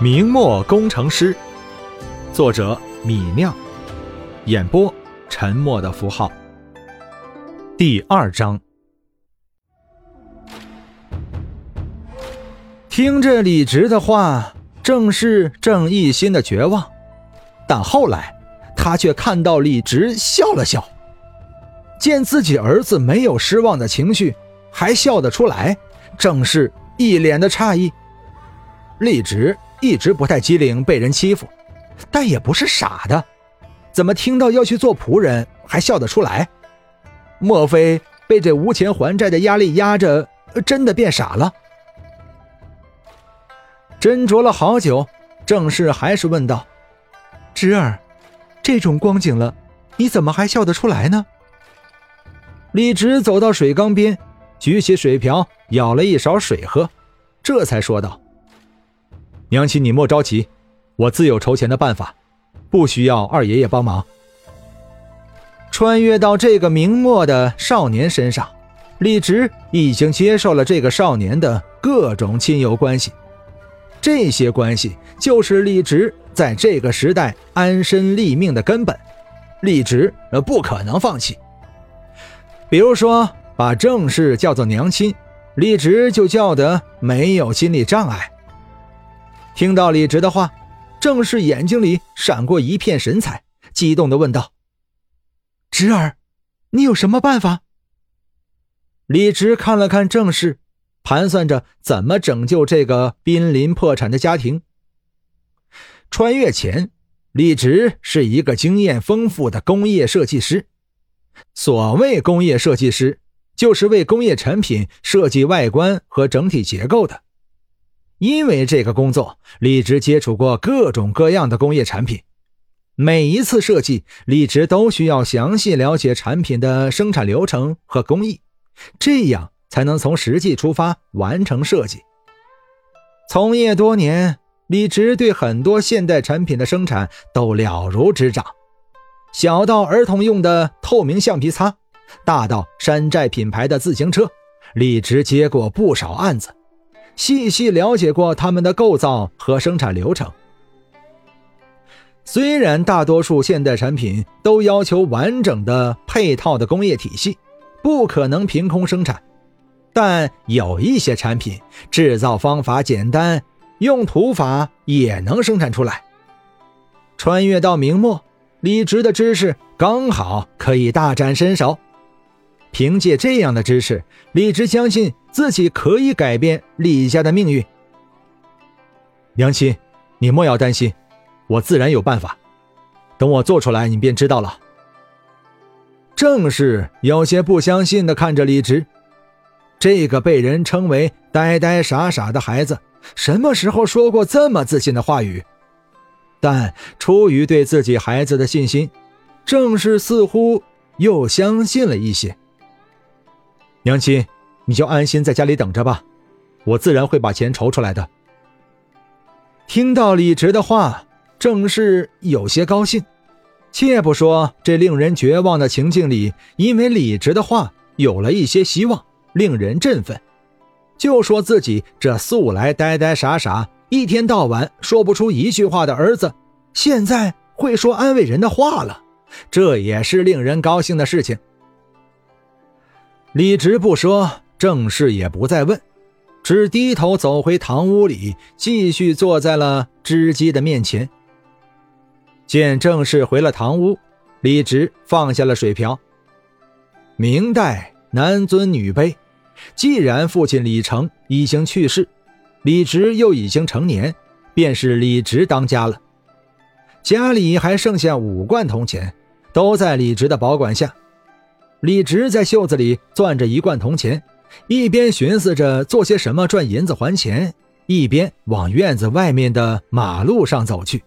明末工程师，作者米酿，演播沉默的符号。第二章，听着李直的话，正是正一心的绝望，但后来他却看到李直笑了笑，见自己儿子没有失望的情绪，还笑得出来，正是一脸的诧异。李直。一直不太机灵，被人欺负，但也不是傻的。怎么听到要去做仆人，还笑得出来？莫非被这无钱还债的压力压着，真的变傻了？斟酌了好久，郑氏还是问道：“侄儿，这种光景了，你怎么还笑得出来呢？”李直走到水缸边，举起水瓢舀了一勺水喝，这才说道。娘亲，你莫着急，我自有筹钱的办法，不需要二爷爷帮忙。穿越到这个明末的少年身上，李直已经接受了这个少年的各种亲友关系，这些关系就是李直在这个时代安身立命的根本，李直不可能放弃。比如说，把郑氏叫做娘亲，李直就叫得没有心理障碍。听到李直的话，郑氏眼睛里闪过一片神采，激动的问道：“侄儿，你有什么办法？”李直看了看郑氏，盘算着怎么拯救这个濒临破产的家庭。穿越前，李直是一个经验丰富的工业设计师。所谓工业设计师，就是为工业产品设计外观和整体结构的。因为这个工作，李直接触过各种各样的工业产品。每一次设计，李直都需要详细了解产品的生产流程和工艺，这样才能从实际出发完成设计。从业多年，李直对很多现代产品的生产都了如指掌，小到儿童用的透明橡皮擦，大到山寨品牌的自行车，李直接过不少案子。细细了解过他们的构造和生产流程。虽然大多数现代产品都要求完整的配套的工业体系，不可能凭空生产，但有一些产品制造方法简单，用土法也能生产出来。穿越到明末，李直的知识刚好可以大展身手。凭借这样的知识，李直相信自己可以改变李家的命运。娘亲，你莫要担心，我自然有办法。等我做出来，你便知道了。正是有些不相信的看着李直，这个被人称为呆呆傻傻的孩子，什么时候说过这么自信的话语？但出于对自己孩子的信心，正是似乎又相信了一些。娘亲，你就安心在家里等着吧，我自然会把钱筹出来的。听到李直的话，正是有些高兴。且不说这令人绝望的情境里，因为李直的话有了一些希望，令人振奋。就说自己这素来呆呆傻傻、一天到晚说不出一句话的儿子，现在会说安慰人的话了，这也是令人高兴的事情。李直不说，郑氏也不再问，只低头走回堂屋里，继续坐在了织机的面前。见郑氏回了堂屋，李直放下了水瓢。明代男尊女卑，既然父亲李成已经去世，李直又已经成年，便是李直当家了。家里还剩下五贯铜钱，都在李直的保管下。李直在袖子里攥着一罐铜钱，一边寻思着做些什么赚银子还钱，一边往院子外面的马路上走去。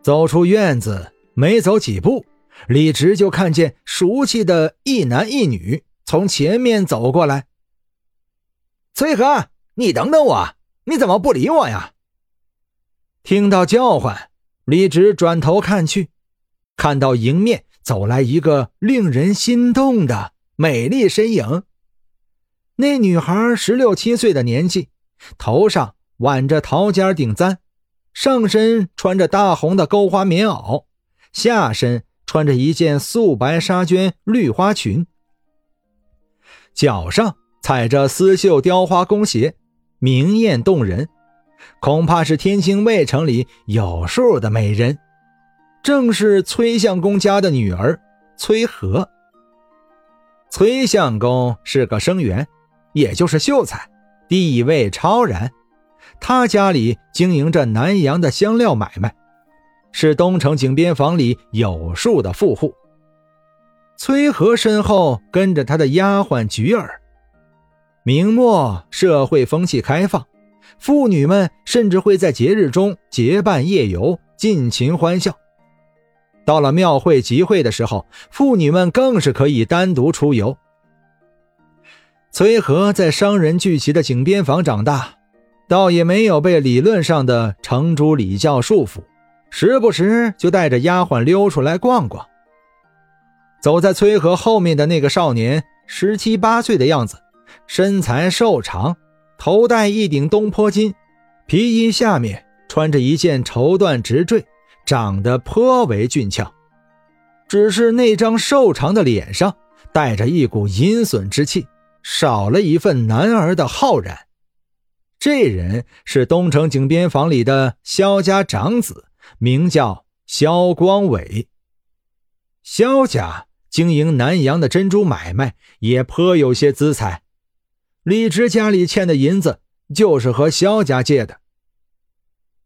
走出院子，没走几步，李直就看见熟悉的一男一女从前面走过来。崔和，你等等我，你怎么不理我呀？听到叫唤，李直转头看去，看到迎面。走来一个令人心动的美丽身影。那女孩十六七岁的年纪，头上挽着桃尖顶簪，上身穿着大红的钩花棉袄，下身穿着一件素白纱绢绿花裙，脚上踩着丝绣雕花弓鞋，明艳动人，恐怕是天津卫城里有数的美人。正是崔相公家的女儿崔和。崔相公是个生员，也就是秀才，地位超然。他家里经营着南阳的香料买卖，是东城井边房里有数的富户。崔和身后跟着他的丫鬟菊儿。明末社会风气开放，妇女们甚至会在节日中结伴夜游，尽情欢笑。到了庙会集会的时候，妇女们更是可以单独出游。崔和在商人聚集的井边房长大，倒也没有被理论上的程朱礼教束缚，时不时就带着丫鬟溜出来逛逛。走在崔和后面的那个少年，十七八岁的样子，身材瘦长，头戴一顶东坡巾，皮衣下面穿着一件绸缎直坠。长得颇为俊俏，只是那张瘦长的脸上带着一股阴损之气，少了一份男儿的浩然。这人是东城井边房里的萧家长子，名叫萧光伟。萧家经营南阳的珍珠买卖，也颇有些资财。李直家里欠的银子，就是和萧家借的。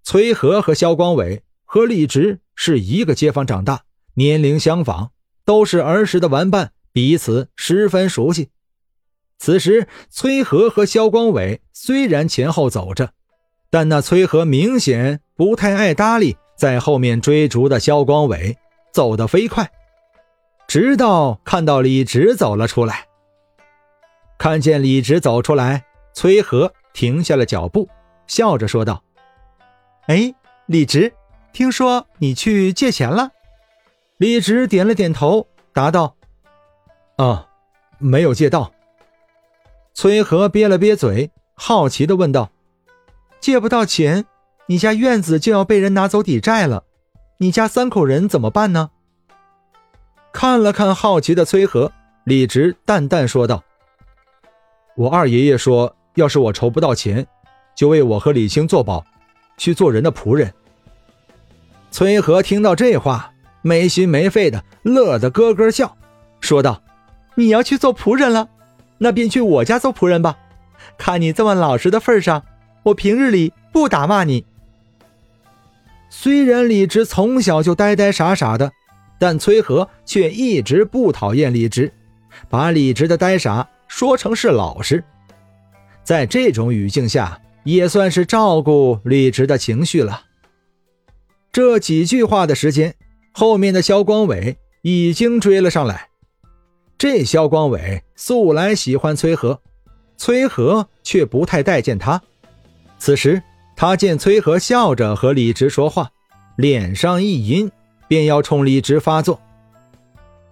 崔和和萧光伟。和李直是一个街坊长大，年龄相仿，都是儿时的玩伴，彼此十分熟悉。此时，崔和和肖光伟虽然前后走着，但那崔和明显不太爱搭理在后面追逐的肖光伟，走得飞快。直到看到李直走了出来，看见李直走出来，崔和停下了脚步，笑着说道：“哎，李直。”听说你去借钱了，李直点了点头，答道：“啊，没有借到。”崔和憋了憋嘴，好奇的问道：“借不到钱，你家院子就要被人拿走抵债了，你家三口人怎么办呢？”看了看好奇的崔和，李直淡淡说道：“我二爷爷说，要是我筹不到钱，就为我和李青做保，去做人的仆人。”崔和听到这话，没心没肺的乐得咯咯笑，说道：“你要去做仆人了，那便去我家做仆人吧。看你这么老实的份上，我平日里不打骂你。”虽然李直从小就呆呆傻傻的，但崔和却一直不讨厌李直，把李直的呆傻说成是老实。在这种语境下，也算是照顾李直的情绪了。这几句话的时间，后面的肖光伟已经追了上来。这肖光伟素来喜欢崔和，崔和却不太待见他。此时他见崔和笑着和李直说话，脸上一阴，便要冲李直发作。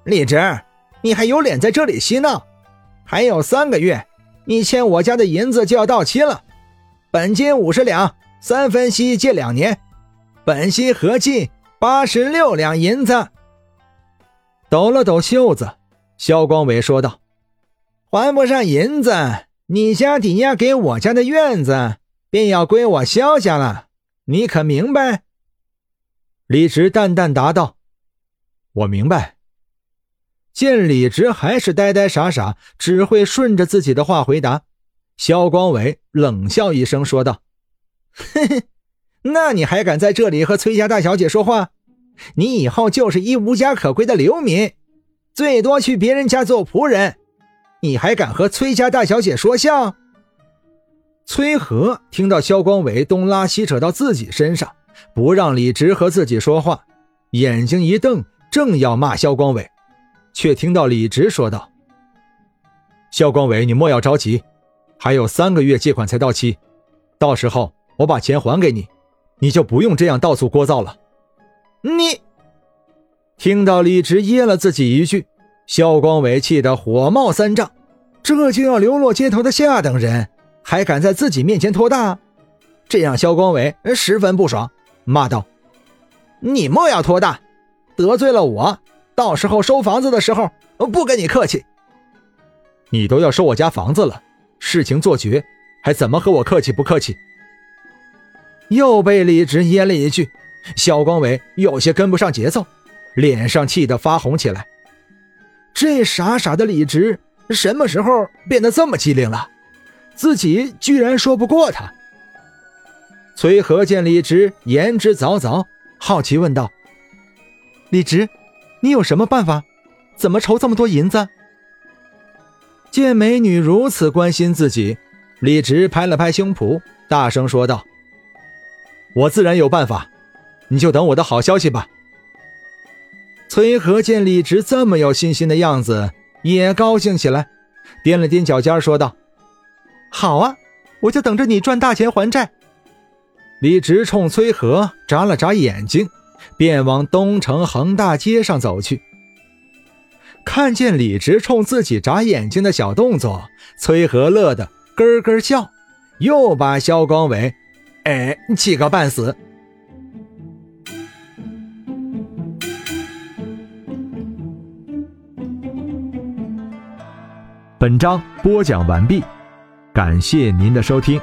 李直，你还有脸在这里嬉闹？还有三个月，你欠我家的银子就要到期了，本金五十两，三分息，借两年。本息合计八十六两银子。抖了抖袖子，肖光伟说道：“还不上银子，你家抵押给我家的院子便要归我肖家了，你可明白？”李直淡淡答道：“我明白。”见李直还是呆呆傻傻，只会顺着自己的话回答，肖光伟冷笑一声说道：“嘿嘿。”那你还敢在这里和崔家大小姐说话？你以后就是一无家可归的流民，最多去别人家做仆人。你还敢和崔家大小姐说笑？崔和听到肖光伟东拉西扯到自己身上，不让李直和自己说话，眼睛一瞪，正要骂肖光伟，却听到李直说道：“肖光伟，你莫要着急，还有三个月借款才到期，到时候我把钱还给你。”你就不用这样到处聒噪了。你听到李直噎了自己一句，肖光伟气得火冒三丈。这就要流落街头的下等人，还敢在自己面前托大？这让肖光伟十分不爽，骂道：“你莫要托大，得罪了我，到时候收房子的时候不跟你客气。你都要收我家房子了，事情做绝，还怎么和我客气不客气？”又被李直噎了一句，肖光伟有些跟不上节奏，脸上气得发红起来。这傻傻的李直什么时候变得这么机灵了？自己居然说不过他。崔和见李直言之凿凿，好奇问道：“李直，你有什么办法？怎么筹这么多银子？”见美女如此关心自己，李直拍了拍胸脯，大声说道：“我自然有办法，你就等我的好消息吧。”崔和见李直这么有信心的样子，也高兴起来，踮了踮脚尖，说道：“好啊，我就等着你赚大钱还债。”李直冲崔和眨了眨眼睛，便往东城恒大街上走去。看见李直冲自己眨眼睛的小动作，崔和乐得咯咯笑，又把肖光伟，哎，气个半死。本章播讲完毕，感谢您的收听。